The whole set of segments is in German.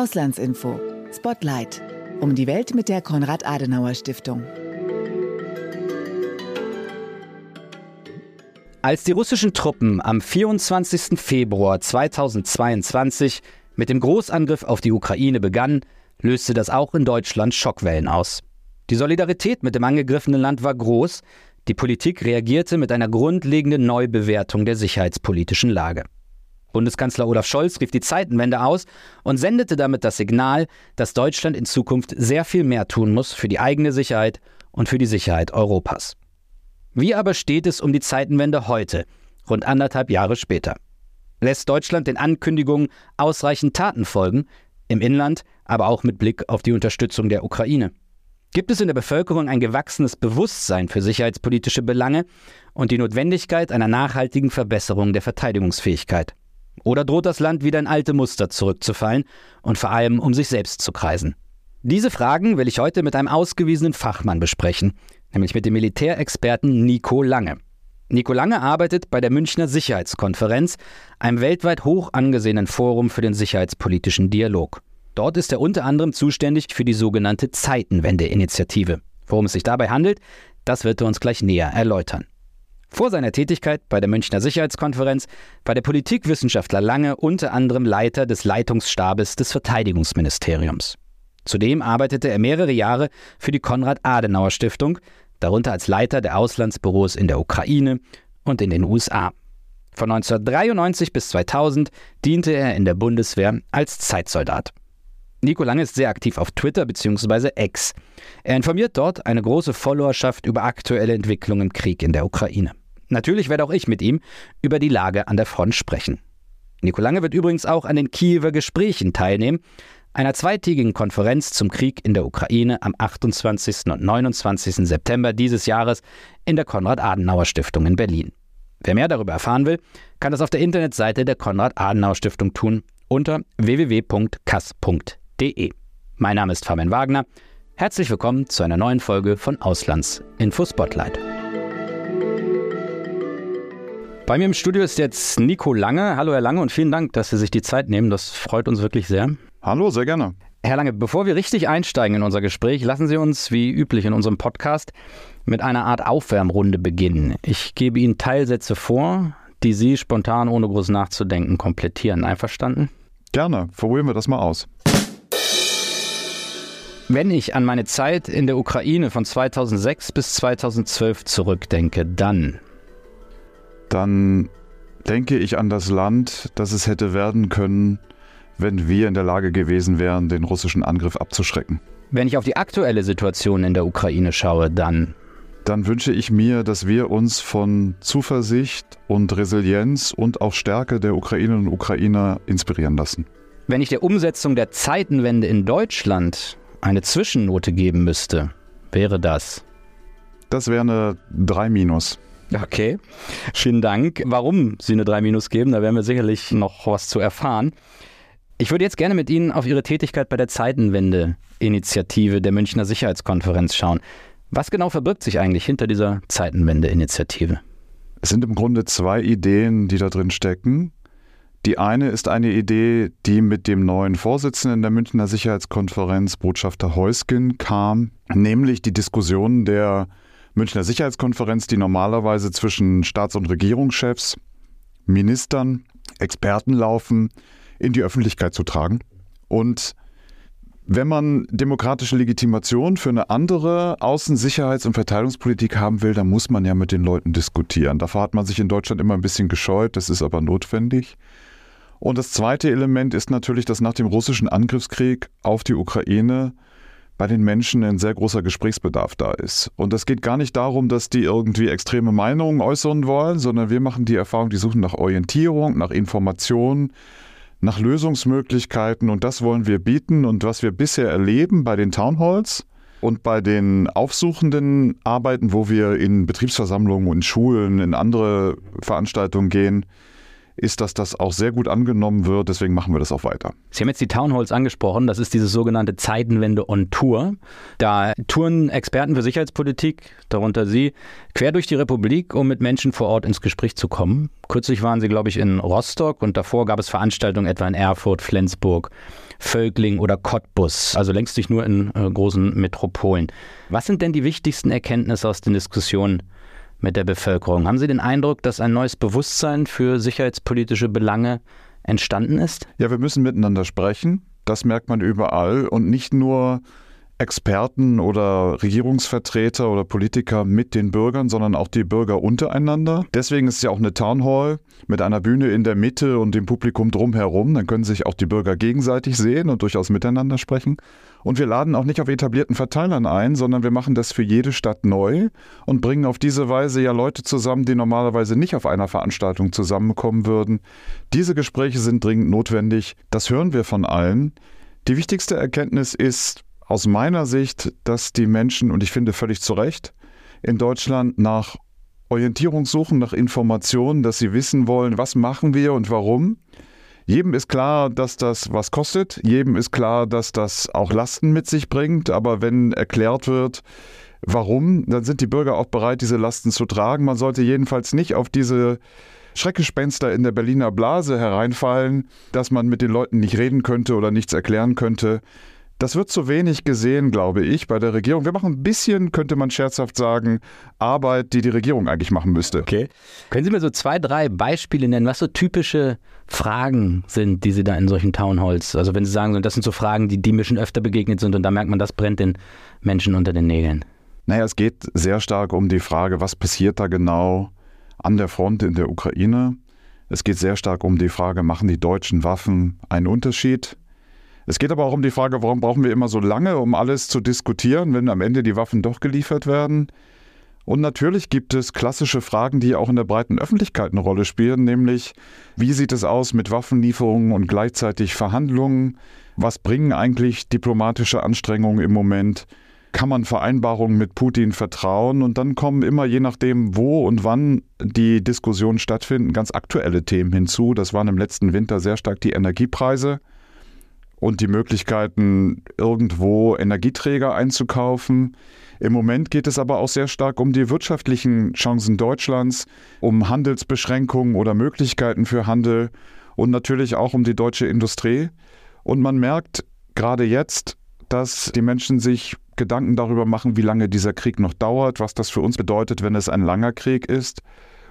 Auslandsinfo. Spotlight. Um die Welt mit der Konrad-Adenauer-Stiftung. Als die russischen Truppen am 24. Februar 2022 mit dem Großangriff auf die Ukraine begannen, löste das auch in Deutschland Schockwellen aus. Die Solidarität mit dem angegriffenen Land war groß, die Politik reagierte mit einer grundlegenden Neubewertung der sicherheitspolitischen Lage. Bundeskanzler Olaf Scholz rief die Zeitenwende aus und sendete damit das Signal, dass Deutschland in Zukunft sehr viel mehr tun muss für die eigene Sicherheit und für die Sicherheit Europas. Wie aber steht es um die Zeitenwende heute, rund anderthalb Jahre später? Lässt Deutschland den Ankündigungen ausreichend Taten folgen, im Inland, aber auch mit Blick auf die Unterstützung der Ukraine? Gibt es in der Bevölkerung ein gewachsenes Bewusstsein für sicherheitspolitische Belange und die Notwendigkeit einer nachhaltigen Verbesserung der Verteidigungsfähigkeit? Oder droht das Land wieder in alte Muster zurückzufallen und vor allem um sich selbst zu kreisen? Diese Fragen will ich heute mit einem ausgewiesenen Fachmann besprechen, nämlich mit dem Militärexperten Nico Lange. Nico Lange arbeitet bei der Münchner Sicherheitskonferenz, einem weltweit hoch angesehenen Forum für den sicherheitspolitischen Dialog. Dort ist er unter anderem zuständig für die sogenannte Zeitenwende-Initiative. Worum es sich dabei handelt, das wird er uns gleich näher erläutern. Vor seiner Tätigkeit bei der Münchner Sicherheitskonferenz war der Politikwissenschaftler Lange unter anderem Leiter des Leitungsstabes des Verteidigungsministeriums. Zudem arbeitete er mehrere Jahre für die Konrad-Adenauer-Stiftung, darunter als Leiter der Auslandsbüros in der Ukraine und in den USA. Von 1993 bis 2000 diente er in der Bundeswehr als Zeitsoldat. Nico Lange ist sehr aktiv auf Twitter bzw. X. Er informiert dort eine große Followerschaft über aktuelle Entwicklungen im Krieg in der Ukraine. Natürlich werde auch ich mit ihm über die Lage an der Front sprechen. Nico Lange wird übrigens auch an den Kiewer Gesprächen teilnehmen, einer zweitägigen Konferenz zum Krieg in der Ukraine am 28. und 29. September dieses Jahres in der Konrad-Adenauer-Stiftung in Berlin. Wer mehr darüber erfahren will, kann das auf der Internetseite der Konrad-Adenauer-Stiftung tun unter www.kass.de. Mein Name ist Fabian Wagner. Herzlich willkommen zu einer neuen Folge von Auslands Info Spotlight. Bei mir im Studio ist jetzt Nico Lange. Hallo Herr Lange und vielen Dank, dass Sie sich die Zeit nehmen. Das freut uns wirklich sehr. Hallo, sehr gerne. Herr Lange, bevor wir richtig einsteigen in unser Gespräch, lassen Sie uns wie üblich in unserem Podcast mit einer Art Aufwärmrunde beginnen. Ich gebe Ihnen Teilsätze vor, die Sie spontan ohne groß nachzudenken komplettieren. Einverstanden? Gerne. Probieren wir das mal aus. Wenn ich an meine Zeit in der Ukraine von 2006 bis 2012 zurückdenke, dann dann denke ich an das Land, das es hätte werden können, wenn wir in der Lage gewesen wären, den russischen Angriff abzuschrecken. Wenn ich auf die aktuelle Situation in der Ukraine schaue, dann dann wünsche ich mir, dass wir uns von Zuversicht und Resilienz und auch Stärke der Ukrainerinnen und Ukrainer inspirieren lassen. Wenn ich der Umsetzung der Zeitenwende in Deutschland eine Zwischennote geben müsste, wäre das? Das wäre eine 3 minus. Okay, vielen Dank. Warum Sie eine 3 Minus geben, da werden wir sicherlich noch was zu erfahren. Ich würde jetzt gerne mit Ihnen auf Ihre Tätigkeit bei der Zeitenwende-Initiative der Münchner Sicherheitskonferenz schauen. Was genau verbirgt sich eigentlich hinter dieser Zeitenwende-Initiative? Es sind im Grunde zwei Ideen, die da drin stecken. Die eine ist eine Idee, die mit dem neuen Vorsitzenden der Münchner Sicherheitskonferenz, Botschafter Heusgen, kam, nämlich die Diskussion der Münchner Sicherheitskonferenz, die normalerweise zwischen Staats- und Regierungschefs, Ministern, Experten laufen, in die Öffentlichkeit zu tragen. Und wenn man demokratische Legitimation für eine andere Außen-, Sicherheits- und Verteidigungspolitik haben will, dann muss man ja mit den Leuten diskutieren. Davor hat man sich in Deutschland immer ein bisschen gescheut, das ist aber notwendig. Und das zweite Element ist natürlich, dass nach dem russischen Angriffskrieg auf die Ukraine bei den Menschen ein sehr großer Gesprächsbedarf da ist. Und es geht gar nicht darum, dass die irgendwie extreme Meinungen äußern wollen, sondern wir machen die Erfahrung, die suchen nach Orientierung, nach Informationen, nach Lösungsmöglichkeiten und das wollen wir bieten. Und was wir bisher erleben bei den Townhalls und bei den aufsuchenden Arbeiten, wo wir in Betriebsversammlungen und Schulen, in andere Veranstaltungen gehen, ist, dass das auch sehr gut angenommen wird. Deswegen machen wir das auch weiter. Sie haben jetzt die Townhalls angesprochen. Das ist diese sogenannte Zeitenwende on Tour. Da touren Experten für Sicherheitspolitik, darunter Sie, quer durch die Republik, um mit Menschen vor Ort ins Gespräch zu kommen. Kürzlich waren Sie, glaube ich, in Rostock und davor gab es Veranstaltungen etwa in Erfurt, Flensburg, Völkling oder Cottbus, also längst nicht nur in äh, großen Metropolen. Was sind denn die wichtigsten Erkenntnisse aus den Diskussionen mit der Bevölkerung. Haben Sie den Eindruck, dass ein neues Bewusstsein für sicherheitspolitische Belange entstanden ist? Ja, wir müssen miteinander sprechen. Das merkt man überall und nicht nur Experten oder Regierungsvertreter oder Politiker mit den Bürgern, sondern auch die Bürger untereinander. Deswegen ist es ja auch eine Town Hall mit einer Bühne in der Mitte und dem Publikum drumherum. Dann können sich auch die Bürger gegenseitig sehen und durchaus miteinander sprechen. Und wir laden auch nicht auf etablierten Verteilern ein, sondern wir machen das für jede Stadt neu und bringen auf diese Weise ja Leute zusammen, die normalerweise nicht auf einer Veranstaltung zusammenkommen würden. Diese Gespräche sind dringend notwendig. Das hören wir von allen. Die wichtigste Erkenntnis ist, aus meiner Sicht, dass die Menschen, und ich finde völlig zu Recht, in Deutschland nach Orientierung suchen, nach Informationen, dass sie wissen wollen, was machen wir und warum. Jedem ist klar, dass das was kostet. Jedem ist klar, dass das auch Lasten mit sich bringt. Aber wenn erklärt wird, warum, dann sind die Bürger auch bereit, diese Lasten zu tragen. Man sollte jedenfalls nicht auf diese Schreckgespenster in der Berliner Blase hereinfallen, dass man mit den Leuten nicht reden könnte oder nichts erklären könnte. Das wird zu wenig gesehen, glaube ich, bei der Regierung. Wir machen ein bisschen, könnte man scherzhaft sagen, Arbeit, die die Regierung eigentlich machen müsste. Okay. Können Sie mir so zwei, drei Beispiele nennen, was so typische Fragen sind, die Sie da in solchen Townhalls, also wenn Sie sagen, das sind so Fragen, die, die mir schon öfter begegnet sind und da merkt man, das brennt den Menschen unter den Nägeln. Naja, es geht sehr stark um die Frage, was passiert da genau an der Front in der Ukraine. Es geht sehr stark um die Frage, machen die deutschen Waffen einen Unterschied? Es geht aber auch um die Frage, warum brauchen wir immer so lange, um alles zu diskutieren, wenn am Ende die Waffen doch geliefert werden? Und natürlich gibt es klassische Fragen, die auch in der breiten Öffentlichkeit eine Rolle spielen, nämlich wie sieht es aus mit Waffenlieferungen und gleichzeitig Verhandlungen? Was bringen eigentlich diplomatische Anstrengungen im Moment? Kann man Vereinbarungen mit Putin vertrauen? Und dann kommen immer, je nachdem, wo und wann die Diskussionen stattfinden, ganz aktuelle Themen hinzu. Das waren im letzten Winter sehr stark die Energiepreise und die Möglichkeiten, irgendwo Energieträger einzukaufen. Im Moment geht es aber auch sehr stark um die wirtschaftlichen Chancen Deutschlands, um Handelsbeschränkungen oder Möglichkeiten für Handel und natürlich auch um die deutsche Industrie. Und man merkt gerade jetzt, dass die Menschen sich Gedanken darüber machen, wie lange dieser Krieg noch dauert, was das für uns bedeutet, wenn es ein langer Krieg ist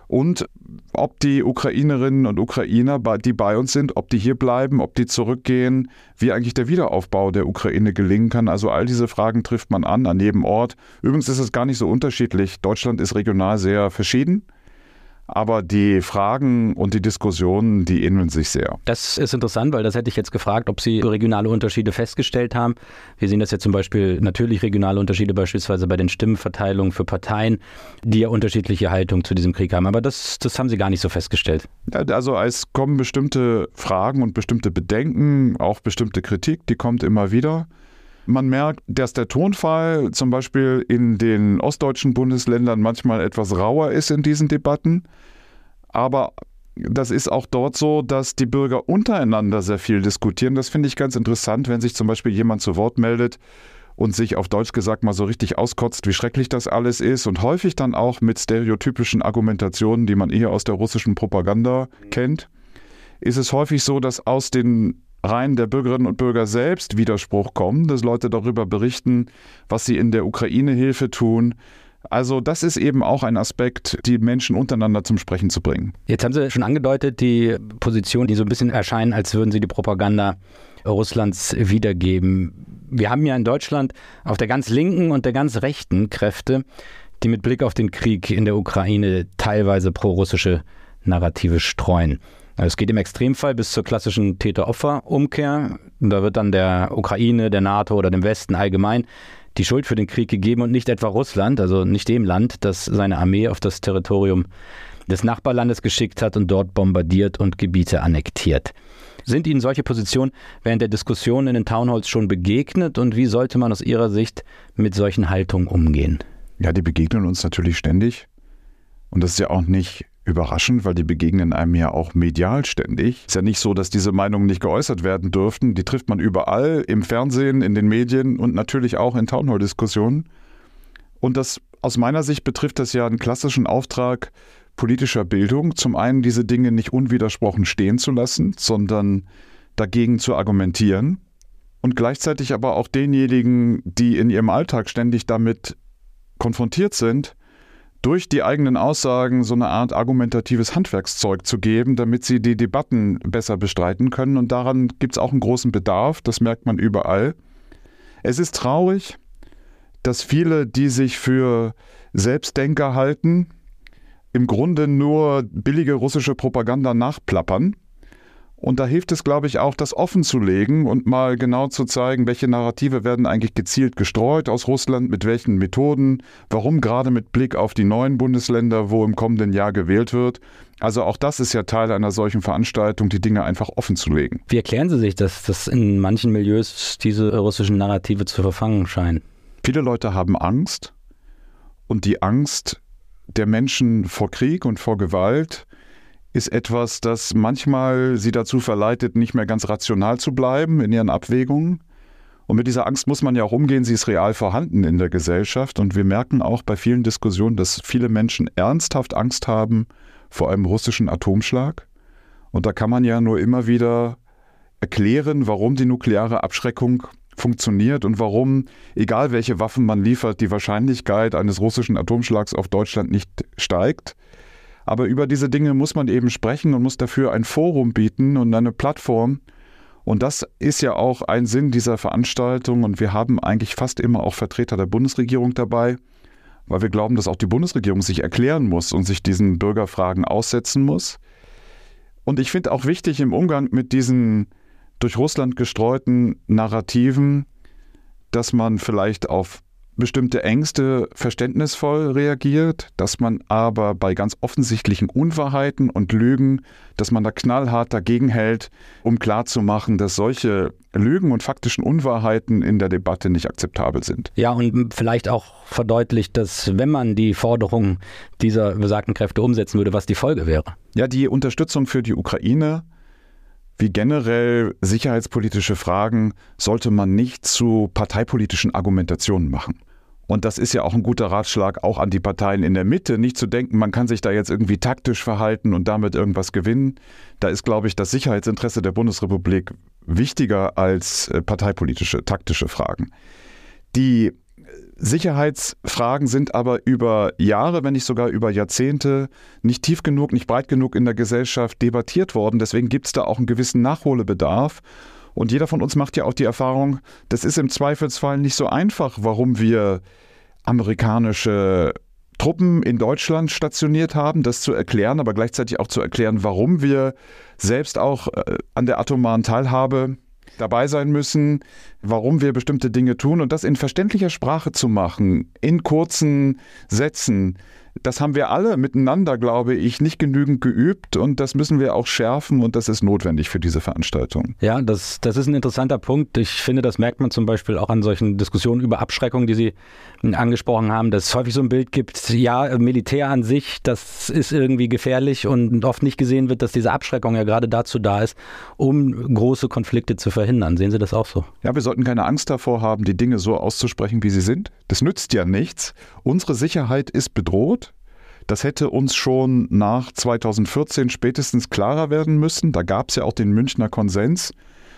und ob die Ukrainerinnen und Ukrainer, die bei uns sind, ob die hier bleiben, ob die zurückgehen, wie eigentlich der Wiederaufbau der Ukraine gelingen kann. Also all diese Fragen trifft man an, an jedem Ort. Übrigens ist es gar nicht so unterschiedlich. Deutschland ist regional sehr verschieden. Aber die Fragen und die Diskussionen, die ähneln sich sehr. Das ist interessant, weil das hätte ich jetzt gefragt, ob Sie regionale Unterschiede festgestellt haben. Wir sehen das ja zum Beispiel natürlich regionale Unterschiede beispielsweise bei den Stimmenverteilungen für Parteien, die ja unterschiedliche Haltungen zu diesem Krieg haben. Aber das, das haben Sie gar nicht so festgestellt. Also es kommen bestimmte Fragen und bestimmte Bedenken, auch bestimmte Kritik, die kommt immer wieder. Man merkt, dass der Tonfall zum Beispiel in den ostdeutschen Bundesländern manchmal etwas rauer ist in diesen Debatten. Aber das ist auch dort so, dass die Bürger untereinander sehr viel diskutieren. Das finde ich ganz interessant, wenn sich zum Beispiel jemand zu Wort meldet und sich auf Deutsch gesagt mal so richtig auskotzt, wie schrecklich das alles ist und häufig dann auch mit stereotypischen Argumentationen, die man eher aus der russischen Propaganda kennt, ist es häufig so, dass aus den Reihen der Bürgerinnen und Bürger selbst Widerspruch kommen, dass Leute darüber berichten, was sie in der Ukraine Hilfe tun. Also das ist eben auch ein Aspekt, die Menschen untereinander zum Sprechen zu bringen. Jetzt haben Sie schon angedeutet, die Position, die so ein bisschen erscheinen, als würden Sie die Propaganda Russlands wiedergeben. Wir haben ja in Deutschland auf der ganz linken und der ganz rechten Kräfte, die mit Blick auf den Krieg in der Ukraine teilweise prorussische Narrative streuen. Es geht im Extremfall bis zur klassischen Täter-Opfer-Umkehr. Da wird dann der Ukraine, der NATO oder dem Westen allgemein die Schuld für den Krieg gegeben und nicht etwa Russland, also nicht dem Land, das seine Armee auf das Territorium des Nachbarlandes geschickt hat und dort bombardiert und Gebiete annektiert. Sind Ihnen solche Positionen während der Diskussion in den Townhalls schon begegnet und wie sollte man aus Ihrer Sicht mit solchen Haltungen umgehen? Ja, die begegnen uns natürlich ständig. Und das ist ja auch nicht überraschend, weil die begegnen einem ja auch medial ständig. Ist ja nicht so, dass diese Meinungen nicht geäußert werden dürften. Die trifft man überall, im Fernsehen, in den Medien und natürlich auch in Townhall-Diskussionen. Und das aus meiner Sicht betrifft das ja einen klassischen Auftrag politischer Bildung. Zum einen diese Dinge nicht unwidersprochen stehen zu lassen, sondern dagegen zu argumentieren. Und gleichzeitig aber auch denjenigen, die in ihrem Alltag ständig damit konfrontiert sind, durch die eigenen Aussagen so eine Art argumentatives Handwerkszeug zu geben, damit sie die Debatten besser bestreiten können. Und daran gibt es auch einen großen Bedarf, das merkt man überall. Es ist traurig, dass viele, die sich für Selbstdenker halten, im Grunde nur billige russische Propaganda nachplappern und da hilft es, glaube ich, auch, das offen zu legen und mal genau zu zeigen, welche Narrative werden eigentlich gezielt gestreut aus Russland, mit welchen Methoden, warum gerade mit Blick auf die neuen Bundesländer, wo im kommenden Jahr gewählt wird. Also auch das ist ja Teil einer solchen Veranstaltung, die Dinge einfach offen zu legen. Wie erklären Sie sich, dass, dass in manchen Milieus diese russischen Narrative zu verfangen scheinen? Viele Leute haben Angst und die Angst der Menschen vor Krieg und vor Gewalt ist etwas, das manchmal sie dazu verleitet, nicht mehr ganz rational zu bleiben in ihren Abwägungen. Und mit dieser Angst muss man ja auch umgehen, sie ist real vorhanden in der Gesellschaft. Und wir merken auch bei vielen Diskussionen, dass viele Menschen ernsthaft Angst haben vor einem russischen Atomschlag. Und da kann man ja nur immer wieder erklären, warum die nukleare Abschreckung funktioniert und warum, egal welche Waffen man liefert, die Wahrscheinlichkeit eines russischen Atomschlags auf Deutschland nicht steigt. Aber über diese Dinge muss man eben sprechen und muss dafür ein Forum bieten und eine Plattform. Und das ist ja auch ein Sinn dieser Veranstaltung. Und wir haben eigentlich fast immer auch Vertreter der Bundesregierung dabei, weil wir glauben, dass auch die Bundesregierung sich erklären muss und sich diesen Bürgerfragen aussetzen muss. Und ich finde auch wichtig im Umgang mit diesen durch Russland gestreuten Narrativen, dass man vielleicht auf bestimmte Ängste verständnisvoll reagiert, dass man aber bei ganz offensichtlichen Unwahrheiten und Lügen, dass man da knallhart dagegen hält, um klarzumachen, dass solche Lügen und faktischen Unwahrheiten in der Debatte nicht akzeptabel sind. Ja, und vielleicht auch verdeutlicht, dass wenn man die Forderungen dieser besagten Kräfte umsetzen würde, was die Folge wäre. Ja, die Unterstützung für die Ukraine wie generell sicherheitspolitische Fragen sollte man nicht zu parteipolitischen Argumentationen machen. Und das ist ja auch ein guter Ratschlag auch an die Parteien in der Mitte, nicht zu denken, man kann sich da jetzt irgendwie taktisch verhalten und damit irgendwas gewinnen. Da ist, glaube ich, das Sicherheitsinteresse der Bundesrepublik wichtiger als äh, parteipolitische, taktische Fragen. Die Sicherheitsfragen sind aber über Jahre, wenn nicht sogar über Jahrzehnte nicht tief genug, nicht breit genug in der Gesellschaft debattiert worden. Deswegen gibt es da auch einen gewissen Nachholbedarf. Und jeder von uns macht ja auch die Erfahrung, das ist im Zweifelsfall nicht so einfach, warum wir amerikanische Truppen in Deutschland stationiert haben, das zu erklären, aber gleichzeitig auch zu erklären, warum wir selbst auch äh, an der atomaren Teilhabe dabei sein müssen, warum wir bestimmte Dinge tun und das in verständlicher Sprache zu machen, in kurzen Sätzen, das haben wir alle miteinander, glaube ich, nicht genügend geübt und das müssen wir auch schärfen und das ist notwendig für diese Veranstaltung. Ja, das, das ist ein interessanter Punkt. Ich finde, das merkt man zum Beispiel auch an solchen Diskussionen über Abschreckung, die Sie angesprochen haben, dass es häufig so ein Bild gibt, ja, Militär an sich, das ist irgendwie gefährlich und oft nicht gesehen wird, dass diese Abschreckung ja gerade dazu da ist, um große Konflikte zu verhindern. Sehen Sie das auch so? Ja, wir sollten keine Angst davor haben, die Dinge so auszusprechen, wie sie sind. Das nützt ja nichts. Unsere Sicherheit ist bedroht. Das hätte uns schon nach 2014 spätestens klarer werden müssen. Da gab es ja auch den Münchner Konsens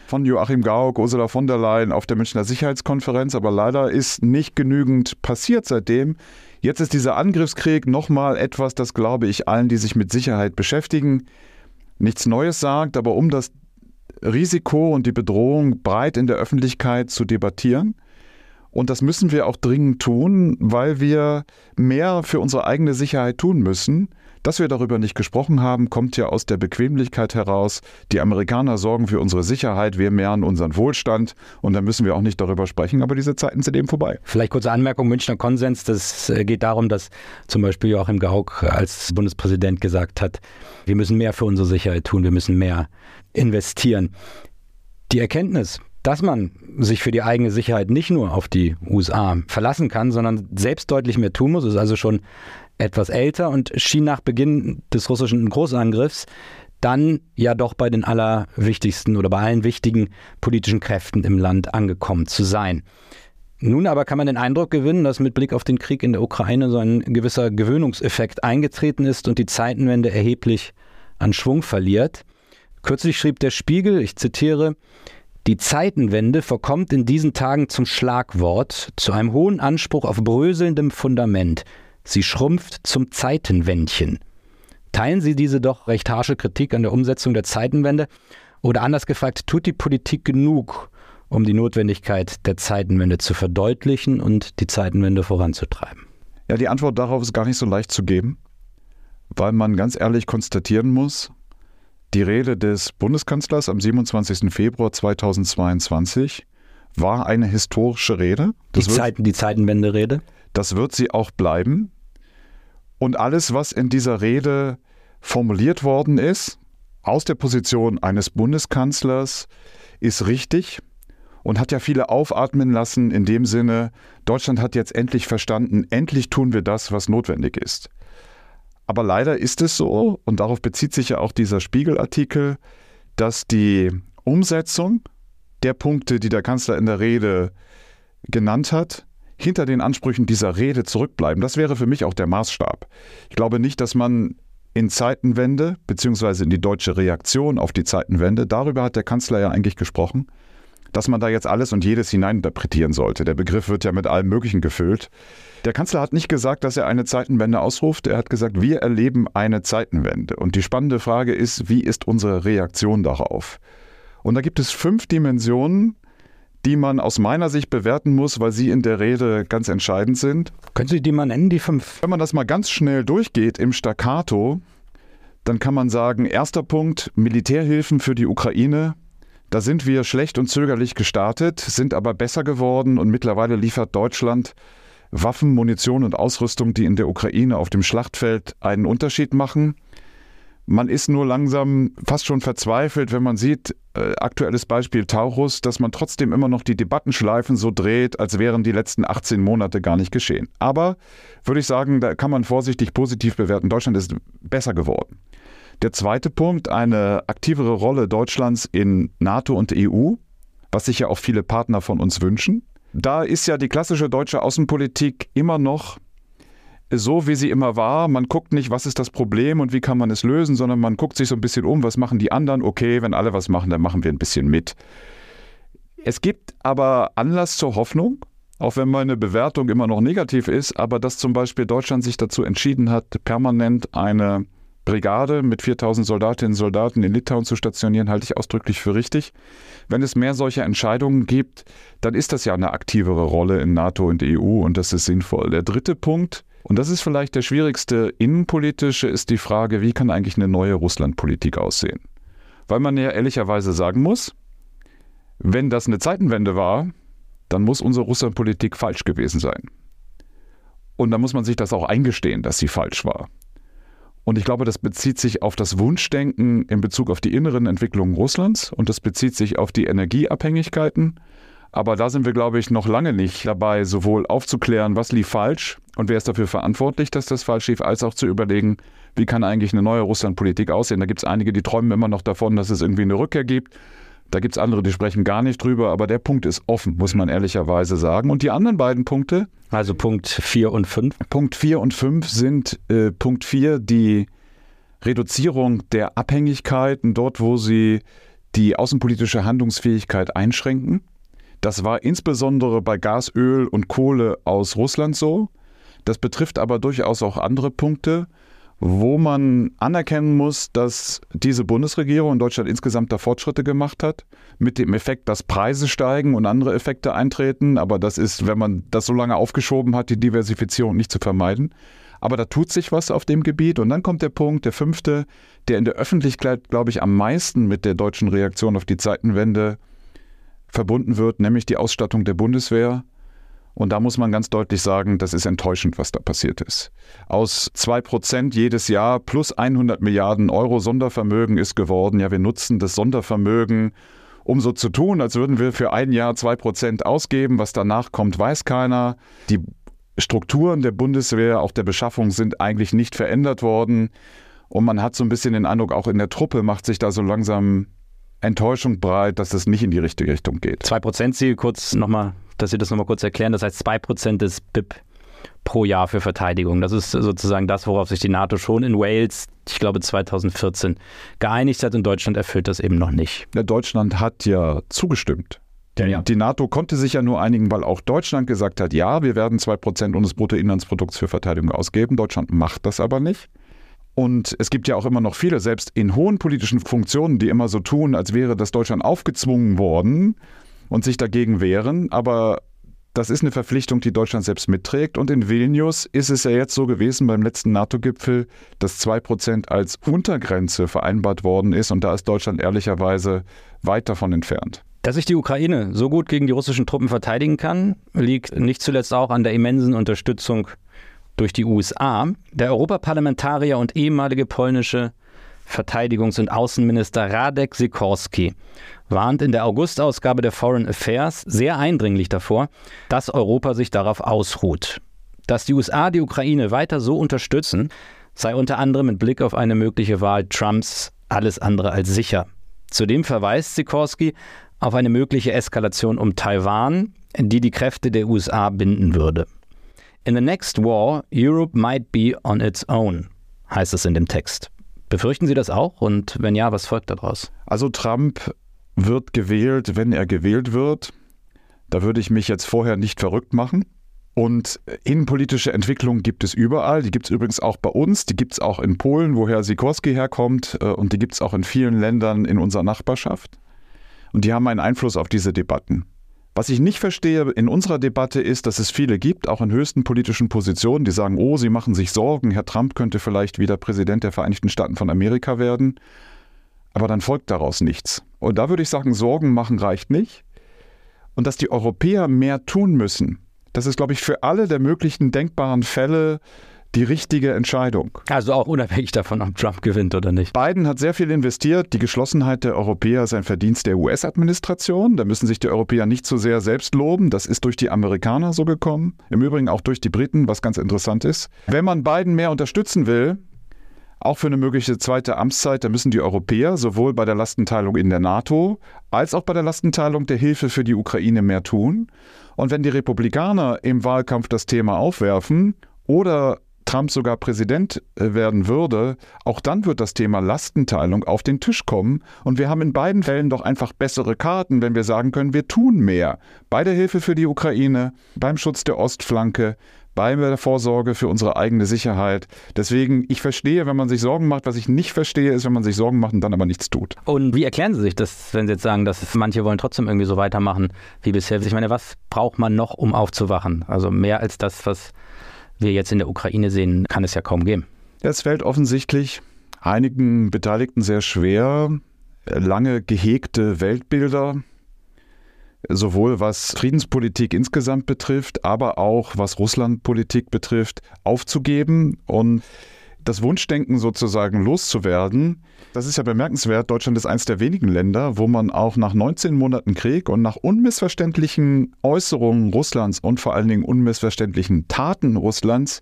von Joachim Gauck, Ursula von der Leyen auf der Münchner Sicherheitskonferenz, aber leider ist nicht genügend passiert seitdem. Jetzt ist dieser Angriffskrieg nochmal etwas, das glaube ich allen, die sich mit Sicherheit beschäftigen, nichts Neues sagt, aber um das Risiko und die Bedrohung breit in der Öffentlichkeit zu debattieren, und das müssen wir auch dringend tun, weil wir mehr für unsere eigene Sicherheit tun müssen. Dass wir darüber nicht gesprochen haben, kommt ja aus der Bequemlichkeit heraus. Die Amerikaner sorgen für unsere Sicherheit, wir mehren unseren Wohlstand und da müssen wir auch nicht darüber sprechen, aber diese Zeiten sind eben vorbei. Vielleicht kurze Anmerkung, Münchner Konsens, das äh, geht darum, dass zum Beispiel Joachim Gauck als Bundespräsident gesagt hat, wir müssen mehr für unsere Sicherheit tun, wir müssen mehr investieren. Die Erkenntnis, dass man sich für die eigene Sicherheit nicht nur auf die USA verlassen kann, sondern selbst deutlich mehr tun muss, ist also schon etwas älter und schien nach Beginn des russischen Großangriffs dann ja doch bei den allerwichtigsten oder bei allen wichtigen politischen Kräften im Land angekommen zu sein. Nun aber kann man den Eindruck gewinnen, dass mit Blick auf den Krieg in der Ukraine so ein gewisser Gewöhnungseffekt eingetreten ist und die Zeitenwende erheblich an Schwung verliert. Kürzlich schrieb der Spiegel, ich zitiere, die Zeitenwende verkommt in diesen Tagen zum Schlagwort, zu einem hohen Anspruch auf bröselndem Fundament. Sie schrumpft zum Zeitenwändchen. Teilen Sie diese doch recht harsche Kritik an der Umsetzung der Zeitenwende? Oder anders gefragt, tut die Politik genug, um die Notwendigkeit der Zeitenwende zu verdeutlichen und die Zeitenwende voranzutreiben? Ja, die Antwort darauf ist gar nicht so leicht zu geben, weil man ganz ehrlich konstatieren muss, die Rede des Bundeskanzlers am 27. Februar 2022 war eine historische Rede. Das die, Zeiten, die Zeitenwende-Rede? Das wird sie auch bleiben. Und alles, was in dieser Rede formuliert worden ist, aus der Position eines Bundeskanzlers, ist richtig und hat ja viele aufatmen lassen in dem Sinne, Deutschland hat jetzt endlich verstanden, endlich tun wir das, was notwendig ist. Aber leider ist es so, und darauf bezieht sich ja auch dieser Spiegelartikel, dass die Umsetzung der Punkte, die der Kanzler in der Rede genannt hat, hinter den Ansprüchen dieser Rede zurückbleiben. Das wäre für mich auch der Maßstab. Ich glaube nicht, dass man in Zeitenwende, beziehungsweise in die deutsche Reaktion auf die Zeitenwende, darüber hat der Kanzler ja eigentlich gesprochen, dass man da jetzt alles und jedes hineininterpretieren sollte. Der Begriff wird ja mit allem Möglichen gefüllt. Der Kanzler hat nicht gesagt, dass er eine Zeitenwende ausruft. Er hat gesagt, wir erleben eine Zeitenwende. Und die spannende Frage ist, wie ist unsere Reaktion darauf? Und da gibt es fünf Dimensionen, die man aus meiner Sicht bewerten muss, weil sie in der Rede ganz entscheidend sind. Können Sie die mal nennen, die fünf? Wenn man das mal ganz schnell durchgeht im Staccato, dann kann man sagen, erster Punkt, Militärhilfen für die Ukraine da sind wir schlecht und zögerlich gestartet, sind aber besser geworden und mittlerweile liefert Deutschland Waffen, Munition und Ausrüstung, die in der Ukraine auf dem Schlachtfeld einen Unterschied machen. Man ist nur langsam fast schon verzweifelt, wenn man sieht, äh, aktuelles Beispiel Taurus, dass man trotzdem immer noch die Debattenschleifen so dreht, als wären die letzten 18 Monate gar nicht geschehen. Aber würde ich sagen, da kann man vorsichtig positiv bewerten, Deutschland ist besser geworden. Der zweite Punkt, eine aktivere Rolle Deutschlands in NATO und EU, was sich ja auch viele Partner von uns wünschen. Da ist ja die klassische deutsche Außenpolitik immer noch so, wie sie immer war. Man guckt nicht, was ist das Problem und wie kann man es lösen, sondern man guckt sich so ein bisschen um, was machen die anderen. Okay, wenn alle was machen, dann machen wir ein bisschen mit. Es gibt aber Anlass zur Hoffnung, auch wenn meine Bewertung immer noch negativ ist, aber dass zum Beispiel Deutschland sich dazu entschieden hat, permanent eine Brigade mit 4000 Soldatinnen und Soldaten in Litauen zu stationieren, halte ich ausdrücklich für richtig. Wenn es mehr solcher Entscheidungen gibt, dann ist das ja eine aktivere Rolle in NATO und EU und das ist sinnvoll. Der dritte Punkt, und das ist vielleicht der schwierigste innenpolitische, ist die Frage, wie kann eigentlich eine neue Russlandpolitik aussehen? Weil man ja ehrlicherweise sagen muss, wenn das eine Zeitenwende war, dann muss unsere Russlandpolitik falsch gewesen sein. Und dann muss man sich das auch eingestehen, dass sie falsch war. Und ich glaube, das bezieht sich auf das Wunschdenken in Bezug auf die inneren Entwicklungen Russlands und das bezieht sich auf die Energieabhängigkeiten. Aber da sind wir, glaube ich, noch lange nicht dabei, sowohl aufzuklären, was lief falsch und wer ist dafür verantwortlich, dass das falsch lief, als auch zu überlegen, wie kann eigentlich eine neue Russlandpolitik aussehen. Da gibt es einige, die träumen immer noch davon, dass es irgendwie eine Rückkehr gibt. Da gibt es andere, die sprechen gar nicht drüber, aber der Punkt ist offen, muss man ehrlicherweise sagen. Und die anderen beiden Punkte. Also Punkt 4 und 5. Punkt 4 und 5 sind äh, Punkt 4 die Reduzierung der Abhängigkeiten dort, wo sie die außenpolitische Handlungsfähigkeit einschränken. Das war insbesondere bei Gas, Öl und Kohle aus Russland so. Das betrifft aber durchaus auch andere Punkte wo man anerkennen muss, dass diese Bundesregierung in Deutschland insgesamt da Fortschritte gemacht hat, mit dem Effekt, dass Preise steigen und andere Effekte eintreten. Aber das ist, wenn man das so lange aufgeschoben hat, die Diversifizierung nicht zu vermeiden. Aber da tut sich was auf dem Gebiet. Und dann kommt der Punkt, der fünfte, der in der Öffentlichkeit, glaube ich, am meisten mit der deutschen Reaktion auf die Zeitenwende verbunden wird, nämlich die Ausstattung der Bundeswehr und da muss man ganz deutlich sagen, das ist enttäuschend, was da passiert ist. Aus 2% jedes Jahr plus 100 Milliarden Euro Sondervermögen ist geworden. Ja, wir nutzen das Sondervermögen, um so zu tun, als würden wir für ein Jahr 2% ausgeben. Was danach kommt, weiß keiner. Die Strukturen der Bundeswehr, auch der Beschaffung sind eigentlich nicht verändert worden. Und man hat so ein bisschen den Eindruck, auch in der Truppe macht sich da so langsam Enttäuschung breit, dass es nicht in die richtige Richtung geht. 2%-Ziel, kurz nochmal, dass Sie das nochmal kurz erklären. Das heißt 2% des BIP pro Jahr für Verteidigung. Das ist sozusagen das, worauf sich die NATO schon in Wales, ich glaube 2014, geeinigt hat und Deutschland erfüllt das eben noch nicht. Ja, Deutschland hat ja zugestimmt. Ja, ja. Die NATO konnte sich ja nur einigen, weil auch Deutschland gesagt hat, ja, wir werden 2% unseres Bruttoinlandsprodukts für Verteidigung ausgeben. Deutschland macht das aber nicht. Und es gibt ja auch immer noch viele, selbst in hohen politischen Funktionen, die immer so tun, als wäre das Deutschland aufgezwungen worden und sich dagegen wehren. Aber das ist eine Verpflichtung, die Deutschland selbst mitträgt. Und in Vilnius ist es ja jetzt so gewesen beim letzten NATO-Gipfel, dass 2% als Untergrenze vereinbart worden ist. Und da ist Deutschland ehrlicherweise weit davon entfernt. Dass sich die Ukraine so gut gegen die russischen Truppen verteidigen kann, liegt nicht zuletzt auch an der immensen Unterstützung durch die USA. Der Europaparlamentarier und ehemalige polnische Verteidigungs- und Außenminister Radek Sikorski warnt in der Augustausgabe der Foreign Affairs sehr eindringlich davor, dass Europa sich darauf ausruht. Dass die USA die Ukraine weiter so unterstützen, sei unter anderem mit Blick auf eine mögliche Wahl Trumps alles andere als sicher. Zudem verweist Sikorski auf eine mögliche Eskalation um Taiwan, die die Kräfte der USA binden würde. In the next war, Europe might be on its own, heißt es in dem Text. Befürchten Sie das auch? Und wenn ja, was folgt daraus? Also Trump wird gewählt, wenn er gewählt wird. Da würde ich mich jetzt vorher nicht verrückt machen. Und innenpolitische Entwicklung gibt es überall. Die gibt es übrigens auch bei uns. Die gibt es auch in Polen, woher Sikorski herkommt. Äh, und die gibt es auch in vielen Ländern in unserer Nachbarschaft. Und die haben einen Einfluss auf diese Debatten. Was ich nicht verstehe in unserer Debatte ist, dass es viele gibt, auch in höchsten politischen Positionen, die sagen, oh, sie machen sich Sorgen, Herr Trump könnte vielleicht wieder Präsident der Vereinigten Staaten von Amerika werden. Aber dann folgt daraus nichts. Und da würde ich sagen, Sorgen machen reicht nicht. Und dass die Europäer mehr tun müssen, das ist, glaube ich, für alle der möglichen denkbaren Fälle die richtige Entscheidung. Also auch unabhängig davon, ob Trump gewinnt oder nicht. Biden hat sehr viel investiert. Die Geschlossenheit der Europäer ist ein Verdienst der US-Administration. Da müssen sich die Europäer nicht so sehr selbst loben. Das ist durch die Amerikaner so gekommen. Im Übrigen auch durch die Briten, was ganz interessant ist. Wenn man Biden mehr unterstützen will, auch für eine mögliche zweite Amtszeit, da müssen die Europäer sowohl bei der Lastenteilung in der NATO als auch bei der Lastenteilung der Hilfe für die Ukraine mehr tun. Und wenn die Republikaner im Wahlkampf das Thema aufwerfen oder Trump sogar Präsident äh, werden würde, auch dann wird das Thema Lastenteilung auf den Tisch kommen. Und wir haben in beiden Fällen doch einfach bessere Karten, wenn wir sagen können, wir tun mehr. Bei der Hilfe für die Ukraine, beim Schutz der Ostflanke, bei der Vorsorge für unsere eigene Sicherheit. Deswegen, ich verstehe, wenn man sich Sorgen macht. Was ich nicht verstehe, ist, wenn man sich Sorgen macht und dann aber nichts tut. Und wie erklären Sie sich das, wenn Sie jetzt sagen, dass manche wollen trotzdem irgendwie so weitermachen wie bisher? Ich meine, was braucht man noch, um aufzuwachen? Also mehr als das, was wir jetzt in der Ukraine sehen, kann es ja kaum geben. Es fällt offensichtlich einigen Beteiligten sehr schwer, lange gehegte Weltbilder, sowohl was Friedenspolitik insgesamt betrifft, aber auch was Russlandpolitik betrifft, aufzugeben und das Wunschdenken sozusagen loszuwerden. Das ist ja bemerkenswert. Deutschland ist eines der wenigen Länder, wo man auch nach 19 Monaten Krieg und nach unmissverständlichen Äußerungen Russlands und vor allen Dingen unmissverständlichen Taten Russlands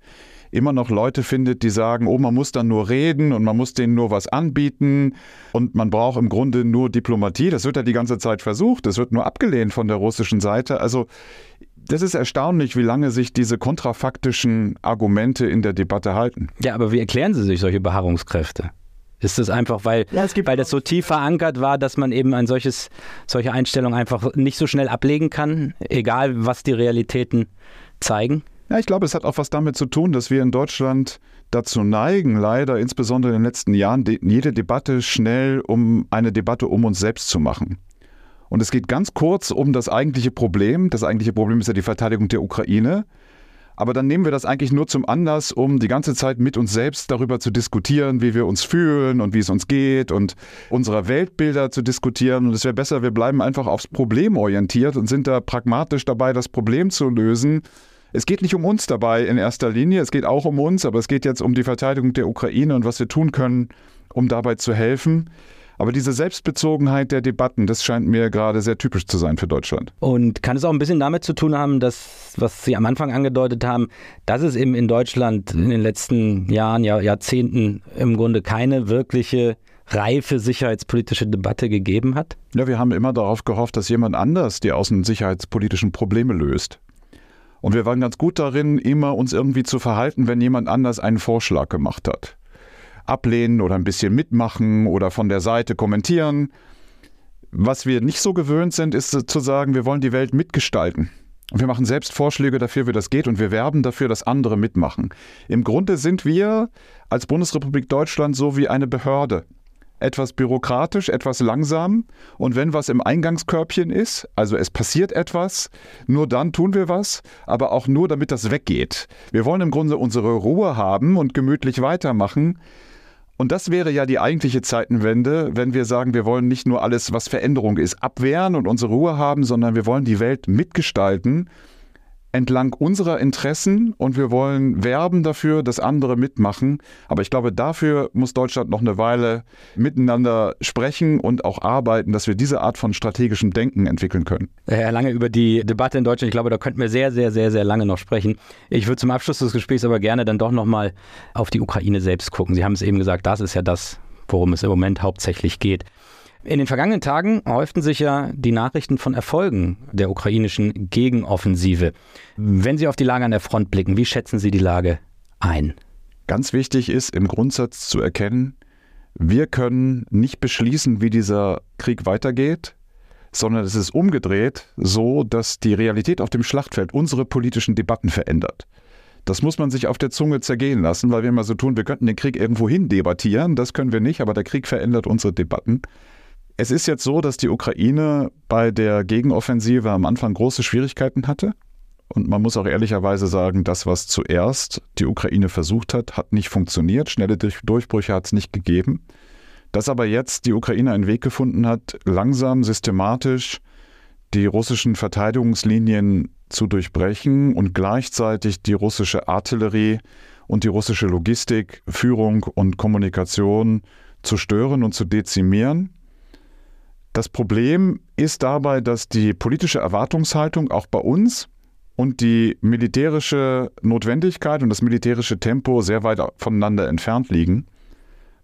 immer noch Leute findet, die sagen, oh, man muss dann nur reden und man muss denen nur was anbieten und man braucht im Grunde nur Diplomatie. Das wird ja die ganze Zeit versucht. Das wird nur abgelehnt von der russischen Seite. Also das ist erstaunlich, wie lange sich diese kontrafaktischen Argumente in der Debatte halten. Ja, aber wie erklären Sie sich solche Beharrungskräfte? Ist das einfach, weil, ja, weil das so tief verankert war, dass man eben ein solches, solche Einstellung einfach nicht so schnell ablegen kann, egal was die Realitäten zeigen? Ja, ich glaube, es hat auch was damit zu tun, dass wir in Deutschland dazu neigen, leider insbesondere in den letzten Jahren, jede Debatte schnell um eine Debatte um uns selbst zu machen. Und es geht ganz kurz um das eigentliche Problem. Das eigentliche Problem ist ja die Verteidigung der Ukraine. Aber dann nehmen wir das eigentlich nur zum Anlass, um die ganze Zeit mit uns selbst darüber zu diskutieren, wie wir uns fühlen und wie es uns geht und unsere Weltbilder zu diskutieren. Und es wäre besser, wir bleiben einfach aufs Problem orientiert und sind da pragmatisch dabei, das Problem zu lösen. Es geht nicht um uns dabei in erster Linie, es geht auch um uns, aber es geht jetzt um die Verteidigung der Ukraine und was wir tun können, um dabei zu helfen. Aber diese Selbstbezogenheit der Debatten, das scheint mir gerade sehr typisch zu sein für Deutschland. Und kann es auch ein bisschen damit zu tun haben, dass, was Sie am Anfang angedeutet haben, dass es eben in Deutschland in den letzten Jahren, Jahr, Jahrzehnten im Grunde keine wirkliche reife sicherheitspolitische Debatte gegeben hat? Ja, wir haben immer darauf gehofft, dass jemand anders die außensicherheitspolitischen Probleme löst. Und wir waren ganz gut darin, immer uns irgendwie zu verhalten, wenn jemand anders einen Vorschlag gemacht hat ablehnen oder ein bisschen mitmachen oder von der Seite kommentieren. Was wir nicht so gewöhnt sind, ist zu sagen, wir wollen die Welt mitgestalten. Und wir machen selbst Vorschläge dafür, wie das geht und wir werben dafür, dass andere mitmachen. Im Grunde sind wir als Bundesrepublik Deutschland so wie eine Behörde. Etwas bürokratisch, etwas langsam und wenn was im Eingangskörbchen ist, also es passiert etwas, nur dann tun wir was, aber auch nur damit das weggeht. Wir wollen im Grunde unsere Ruhe haben und gemütlich weitermachen. Und das wäre ja die eigentliche Zeitenwende, wenn wir sagen, wir wollen nicht nur alles, was Veränderung ist, abwehren und unsere Ruhe haben, sondern wir wollen die Welt mitgestalten entlang unserer Interessen und wir wollen werben dafür, dass andere mitmachen. Aber ich glaube, dafür muss Deutschland noch eine Weile miteinander sprechen und auch arbeiten, dass wir diese Art von strategischem Denken entwickeln können. Herr Lange, über die Debatte in Deutschland, ich glaube, da könnten wir sehr, sehr, sehr, sehr lange noch sprechen. Ich würde zum Abschluss des Gesprächs aber gerne dann doch nochmal auf die Ukraine selbst gucken. Sie haben es eben gesagt, das ist ja das, worum es im Moment hauptsächlich geht. In den vergangenen Tagen häuften sich ja die Nachrichten von Erfolgen der ukrainischen Gegenoffensive. Wenn Sie auf die Lage an der Front blicken, wie schätzen Sie die Lage ein? Ganz wichtig ist im Grundsatz zu erkennen, wir können nicht beschließen, wie dieser Krieg weitergeht, sondern es ist umgedreht so, dass die Realität auf dem Schlachtfeld unsere politischen Debatten verändert. Das muss man sich auf der Zunge zergehen lassen, weil wir immer so tun, wir könnten den Krieg irgendwo hin debattieren. Das können wir nicht, aber der Krieg verändert unsere Debatten. Es ist jetzt so, dass die Ukraine bei der Gegenoffensive am Anfang große Schwierigkeiten hatte. Und man muss auch ehrlicherweise sagen, das, was zuerst die Ukraine versucht hat, hat nicht funktioniert. Schnelle Durchbrüche hat es nicht gegeben. Dass aber jetzt die Ukraine einen Weg gefunden hat, langsam, systematisch die russischen Verteidigungslinien zu durchbrechen und gleichzeitig die russische Artillerie und die russische Logistik, Führung und Kommunikation zu stören und zu dezimieren. Das Problem ist dabei, dass die politische Erwartungshaltung auch bei uns und die militärische Notwendigkeit und das militärische Tempo sehr weit voneinander entfernt liegen.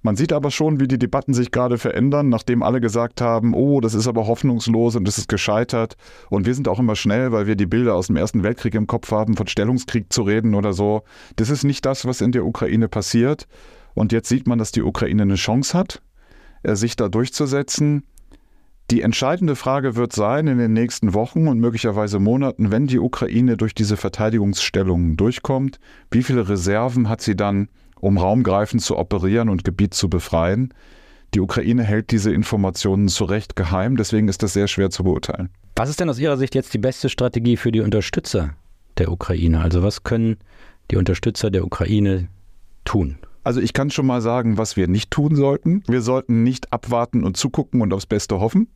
Man sieht aber schon, wie die Debatten sich gerade verändern, nachdem alle gesagt haben, oh, das ist aber hoffnungslos und das ist gescheitert. Und wir sind auch immer schnell, weil wir die Bilder aus dem Ersten Weltkrieg im Kopf haben, von Stellungskrieg zu reden oder so. Das ist nicht das, was in der Ukraine passiert. Und jetzt sieht man, dass die Ukraine eine Chance hat, äh, sich da durchzusetzen. Die entscheidende Frage wird sein in den nächsten Wochen und möglicherweise Monaten, wenn die Ukraine durch diese Verteidigungsstellungen durchkommt, wie viele Reserven hat sie dann, um raumgreifend zu operieren und Gebiet zu befreien? Die Ukraine hält diese Informationen zu Recht geheim, deswegen ist das sehr schwer zu beurteilen. Was ist denn aus Ihrer Sicht jetzt die beste Strategie für die Unterstützer der Ukraine? Also was können die Unterstützer der Ukraine tun? Also ich kann schon mal sagen, was wir nicht tun sollten. Wir sollten nicht abwarten und zugucken und aufs Beste hoffen.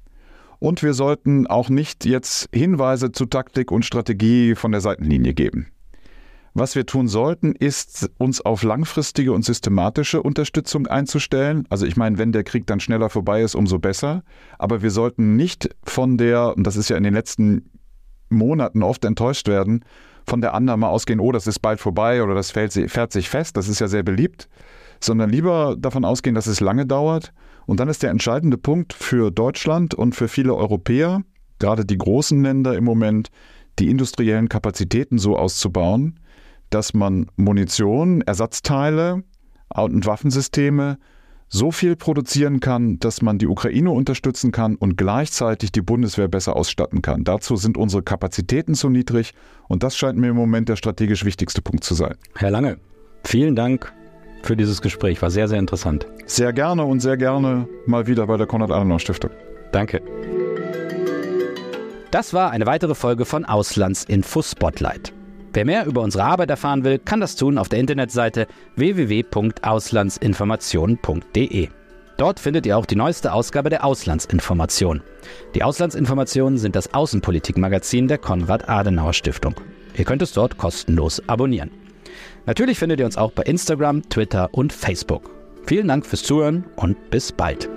Und wir sollten auch nicht jetzt Hinweise zu Taktik und Strategie von der Seitenlinie geben. Was wir tun sollten, ist uns auf langfristige und systematische Unterstützung einzustellen. Also ich meine, wenn der Krieg dann schneller vorbei ist, umso besser. Aber wir sollten nicht von der, und das ist ja in den letzten Monaten oft enttäuscht werden, von der Annahme ausgehen, oh, das ist bald vorbei oder das fährt, fährt sich fest, das ist ja sehr beliebt, sondern lieber davon ausgehen, dass es lange dauert. Und dann ist der entscheidende Punkt für Deutschland und für viele Europäer, gerade die großen Länder im Moment, die industriellen Kapazitäten so auszubauen, dass man Munition, Ersatzteile und Waffensysteme so viel produzieren kann, dass man die Ukraine unterstützen kann und gleichzeitig die Bundeswehr besser ausstatten kann. Dazu sind unsere Kapazitäten zu niedrig und das scheint mir im Moment der strategisch wichtigste Punkt zu sein. Herr Lange, vielen Dank für dieses Gespräch. War sehr, sehr interessant. Sehr gerne und sehr gerne mal wieder bei der Konrad-Adenauer-Stiftung. Danke. Das war eine weitere Folge von Auslandsinfo Spotlight. Wer mehr über unsere Arbeit erfahren will, kann das tun auf der Internetseite www.auslandsinformation.de. Dort findet ihr auch die neueste Ausgabe der Auslandsinformation. Die Auslandsinformationen sind das Außenpolitikmagazin der Konrad-Adenauer-Stiftung. Ihr könnt es dort kostenlos abonnieren. Natürlich findet ihr uns auch bei Instagram, Twitter und Facebook. Vielen Dank fürs Zuhören und bis bald.